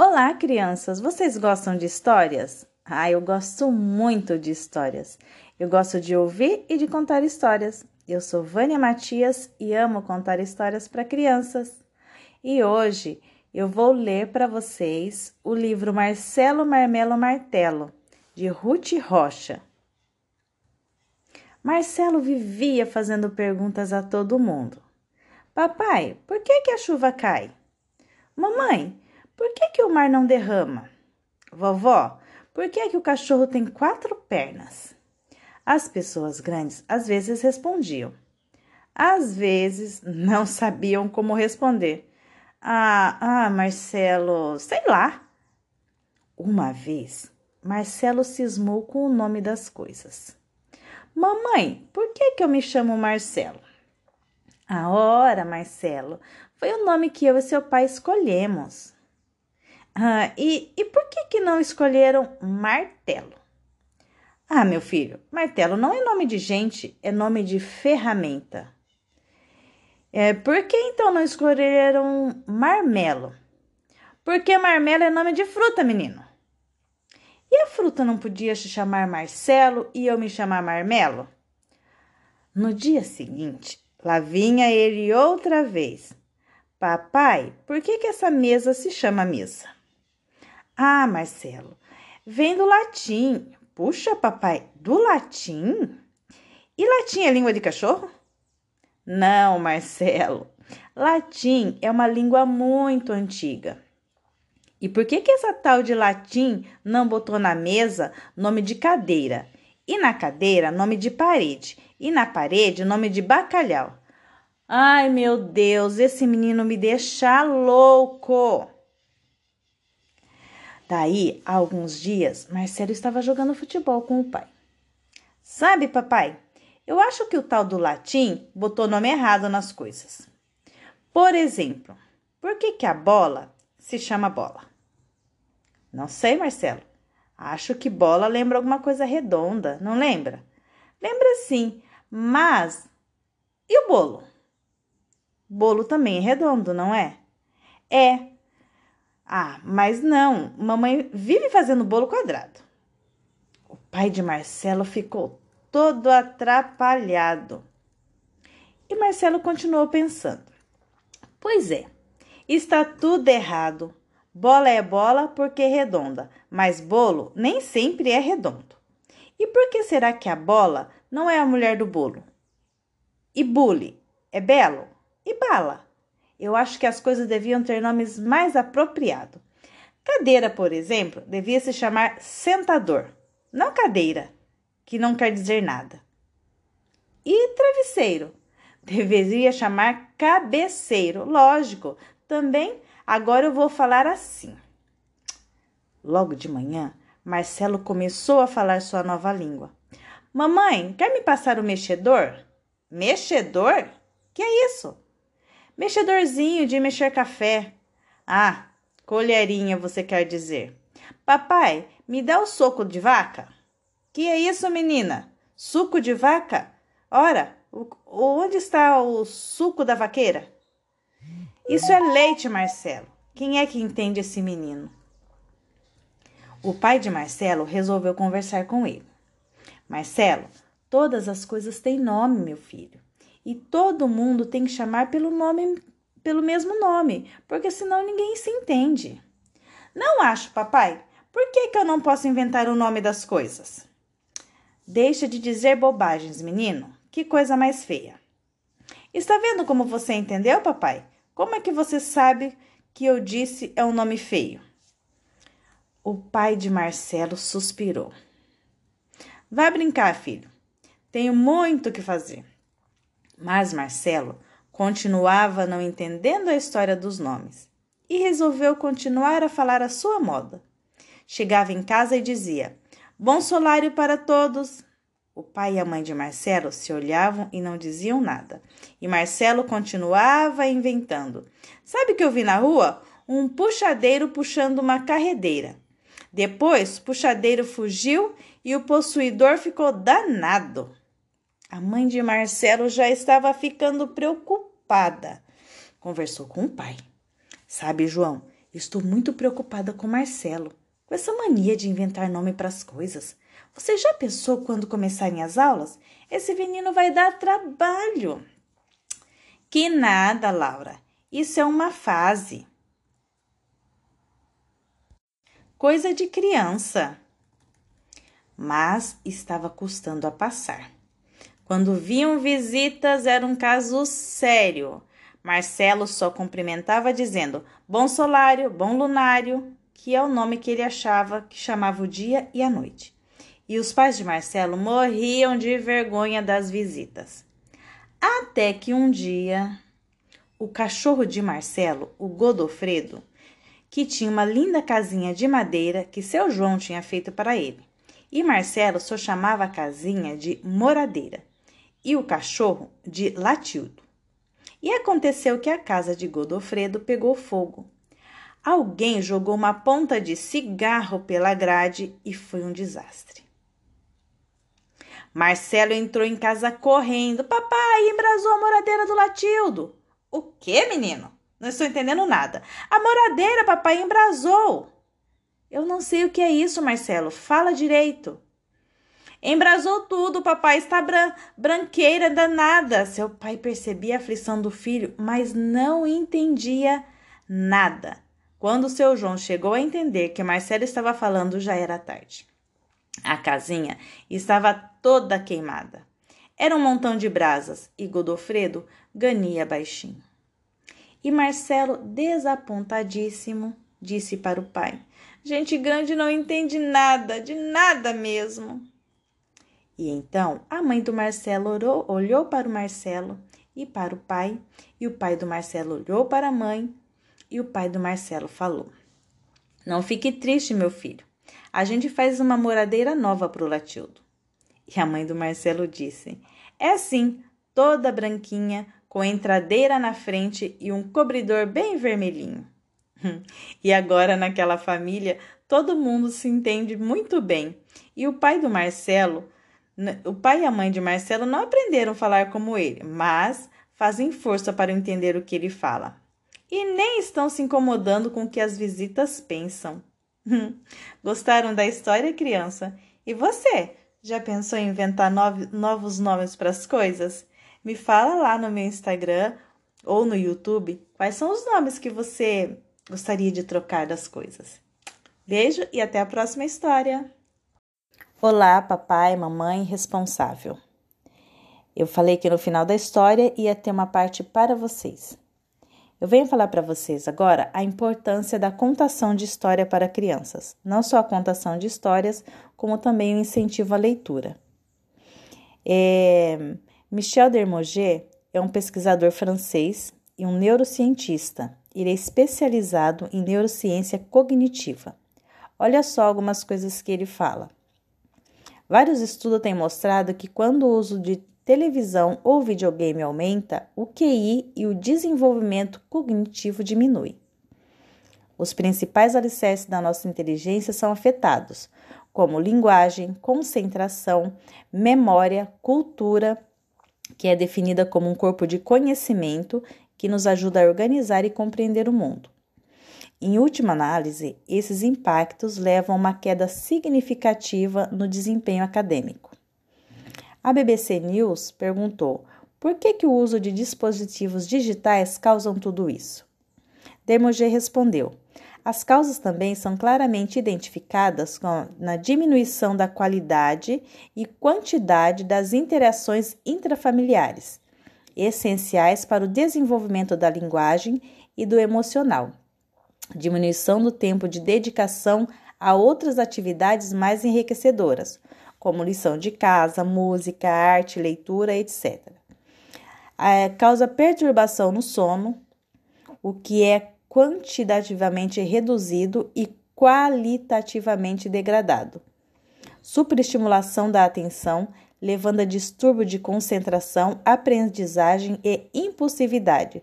Olá, crianças! Vocês gostam de histórias? Ah, eu gosto muito de histórias. Eu gosto de ouvir e de contar histórias. Eu sou Vânia Matias e amo contar histórias para crianças. E hoje eu vou ler para vocês o livro Marcelo Marmelo Martelo, de Ruth Rocha. Marcelo vivia fazendo perguntas a todo mundo. Papai, por que, que a chuva cai? Mamãe, por que, que o mar não derrama? Vovó, por que, que o cachorro tem quatro pernas? As pessoas grandes às vezes respondiam. Às vezes não sabiam como responder. Ah, ah, Marcelo, sei lá. Uma vez, Marcelo cismou com o nome das coisas. Mamãe, por que, que eu me chamo Marcelo? A hora, Marcelo, foi o nome que eu e seu pai escolhemos. Ah, e, e por que, que não escolheram martelo? Ah, meu filho, martelo não é nome de gente, é nome de ferramenta. É, por que então não escolheram marmelo? Porque marmelo é nome de fruta, menino. E a fruta não podia se chamar Marcelo e eu me chamar Marmelo? No dia seguinte, lá vinha ele outra vez. Papai, por que, que essa mesa se chama mesa? Ah, Marcelo, vem do latim. Puxa, papai, do latim? E latim é língua de cachorro? Não, Marcelo. Latim é uma língua muito antiga. E por que que essa tal de latim não botou na mesa nome de cadeira? E na cadeira, nome de parede. E na parede, nome de bacalhau. Ai, meu Deus, esse menino me deixa louco. Daí, há alguns dias, Marcelo estava jogando futebol com o pai. Sabe, papai, eu acho que o tal do latim botou nome errado nas coisas. Por exemplo, por que, que a bola se chama bola? Não sei, Marcelo. Acho que bola lembra alguma coisa redonda, não lembra? Lembra sim, mas e o bolo? Bolo também é redondo, não é? É, ah, mas não, mamãe vive fazendo bolo quadrado. O pai de Marcelo ficou todo atrapalhado. E Marcelo continuou pensando: Pois é, está tudo errado. Bola é bola porque é redonda, mas bolo nem sempre é redondo. E por que será que a bola não é a mulher do bolo? E bule é belo? E bala? Eu acho que as coisas deviam ter nomes mais apropriados. Cadeira, por exemplo, devia se chamar sentador, não cadeira, que não quer dizer nada. E travesseiro deveria chamar cabeceiro, lógico. Também agora eu vou falar assim. Logo de manhã, Marcelo começou a falar sua nova língua. Mamãe, quer me passar o mexedor? Mexedor? Que é isso? Mexedorzinho de mexer café. Ah, colherinha, você quer dizer. Papai, me dá o soco de vaca? Que é isso, menina? Suco de vaca? Ora, onde está o suco da vaqueira? Isso é leite, Marcelo. Quem é que entende esse menino? O pai de Marcelo resolveu conversar com ele. Marcelo, todas as coisas têm nome, meu filho e todo mundo tem que chamar pelo nome, pelo mesmo nome, porque senão ninguém se entende. Não acho, papai. Por que, que eu não posso inventar o nome das coisas? Deixa de dizer bobagens, menino. Que coisa mais feia. Está vendo como você entendeu, papai? Como é que você sabe que eu disse é um nome feio? O pai de Marcelo suspirou. Vá brincar, filho. Tenho muito o que fazer. Mas Marcelo continuava não entendendo a história dos nomes e resolveu continuar a falar a sua moda. Chegava em casa e dizia: Bom solário para todos! O pai e a mãe de Marcelo se olhavam e não diziam nada. E Marcelo continuava inventando. Sabe o que eu vi na rua? Um puxadeiro puxando uma carredeira. Depois, puxadeiro fugiu e o possuidor ficou danado. A mãe de Marcelo já estava ficando preocupada. Conversou com o pai. Sabe, João, Estou muito preocupada com Marcelo, com essa mania de inventar nome para as coisas. Você já pensou quando começarem as aulas? Esse menino vai dar trabalho. Que nada, Laura. Isso é uma fase. Coisa de criança. Mas estava custando a passar. Quando vinham visitas, era um caso sério. Marcelo só cumprimentava dizendo bom solário, bom lunário, que é o nome que ele achava que chamava o dia e a noite. E os pais de Marcelo morriam de vergonha das visitas. Até que um dia, o cachorro de Marcelo, o Godofredo, que tinha uma linda casinha de madeira que seu João tinha feito para ele. E Marcelo só chamava a casinha de moradeira e o cachorro de Latildo. E aconteceu que a casa de Godofredo pegou fogo. Alguém jogou uma ponta de cigarro pela grade e foi um desastre. Marcelo entrou em casa correndo. Papai, embrasou a moradeira do Latildo. O que, menino? Não estou entendendo nada. A moradeira, papai, embrasou. Eu não sei o que é isso, Marcelo. Fala direito. Embrasou tudo, papai está bran branqueira danada. Seu pai percebia a aflição do filho, mas não entendia nada. Quando seu João chegou a entender que Marcelo estava falando, já era tarde. A casinha estava toda queimada. Era um montão de brasas e Godofredo ganhia baixinho. E Marcelo, desapontadíssimo, disse para o pai: Gente grande não entende nada, de nada mesmo. E então a mãe do Marcelo orou, olhou para o Marcelo e para o pai, e o pai do Marcelo olhou para a mãe, e o pai do Marcelo falou: Não fique triste, meu filho. A gente faz uma moradeira nova para o Latildo. E a mãe do Marcelo disse: É sim, toda branquinha, com entradeira na frente e um cobridor bem vermelhinho. e agora, naquela família, todo mundo se entende muito bem. E o pai do Marcelo o pai e a mãe de Marcelo não aprenderam a falar como ele, mas fazem força para entender o que ele fala. E nem estão se incomodando com o que as visitas pensam. Gostaram da história, criança? E você? Já pensou em inventar novos nomes para as coisas? Me fala lá no meu Instagram ou no YouTube quais são os nomes que você gostaria de trocar das coisas. Beijo e até a próxima história! Olá, papai, mamãe, responsável. Eu falei que no final da história ia ter uma parte para vocês. Eu venho falar para vocês agora a importância da contação de história para crianças, não só a contação de histórias, como também o incentivo à leitura. É, Michel Dermoget é um pesquisador francês e um neurocientista. Ele é especializado em neurociência cognitiva. Olha só algumas coisas que ele fala. Vários estudos têm mostrado que quando o uso de televisão ou videogame aumenta, o QI e o desenvolvimento cognitivo diminui. Os principais alicerces da nossa inteligência são afetados, como linguagem, concentração, memória, cultura, que é definida como um corpo de conhecimento que nos ajuda a organizar e compreender o mundo. Em última análise, esses impactos levam a uma queda significativa no desempenho acadêmico. A BBC News perguntou por que, que o uso de dispositivos digitais causam tudo isso. Dermoget respondeu: as causas também são claramente identificadas na diminuição da qualidade e quantidade das interações intrafamiliares, essenciais para o desenvolvimento da linguagem e do emocional diminuição do tempo de dedicação a outras atividades mais enriquecedoras, como lição de casa, música, arte, leitura, etc. É, causa perturbação no sono, o que é quantitativamente reduzido e qualitativamente degradado. Superestimulação da atenção, levando a distúrbio de concentração, aprendizagem e impulsividade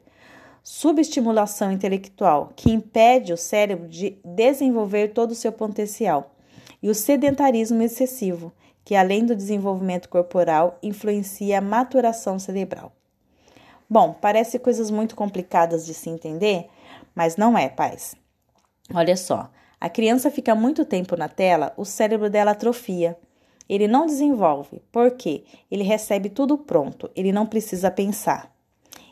subestimulação intelectual, que impede o cérebro de desenvolver todo o seu potencial, e o sedentarismo excessivo, que além do desenvolvimento corporal, influencia a maturação cerebral. Bom, parece coisas muito complicadas de se entender, mas não é, pais. Olha só, a criança fica muito tempo na tela, o cérebro dela atrofia. Ele não desenvolve, porque ele recebe tudo pronto, ele não precisa pensar.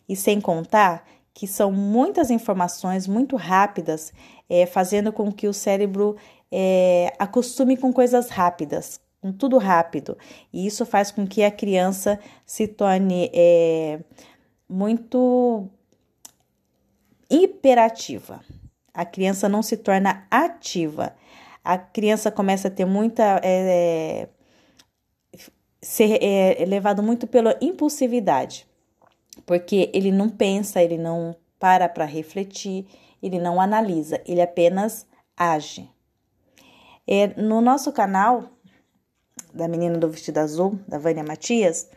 E sem contar que são muitas informações muito rápidas, é, fazendo com que o cérebro é, acostume com coisas rápidas, com tudo rápido. E isso faz com que a criança se torne é, muito hiperativa. A criança não se torna ativa. A criança começa a ter muita. É, ser é, levado muito pela impulsividade, porque ele não pensa, ele não para para refletir, ele não analisa, ele apenas age. É, no nosso canal da Menina do Vestido Azul, da Vânia Matias,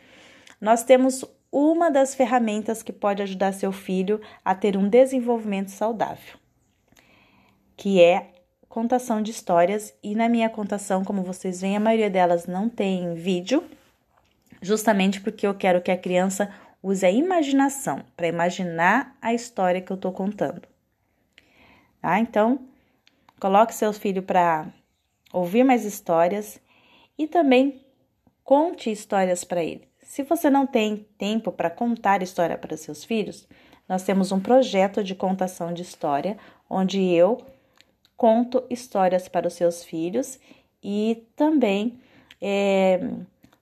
nós temos uma das ferramentas que pode ajudar seu filho a ter um desenvolvimento saudável, que é contação de histórias. E na minha contação, como vocês veem, a maioria delas não tem vídeo, justamente porque eu quero que a criança use a imaginação para imaginar a história que eu estou contando. Tá? Então, coloque seu filho para ouvir mais histórias e também conte histórias para ele. Se você não tem tempo para contar história para seus filhos, nós temos um projeto de contação de história onde eu conto histórias para os seus filhos e também é,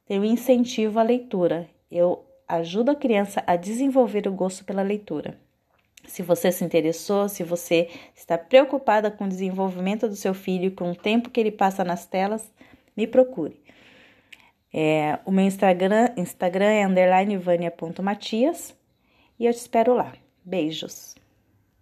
tenho incentivo à leitura. Eu ajudo a criança a desenvolver o gosto pela leitura. Se você se interessou, se você está preocupada com o desenvolvimento do seu filho, com o tempo que ele passa nas telas, me procure. É, o meu Instagram, Instagram é underlinevania.matias e eu te espero lá. Beijos!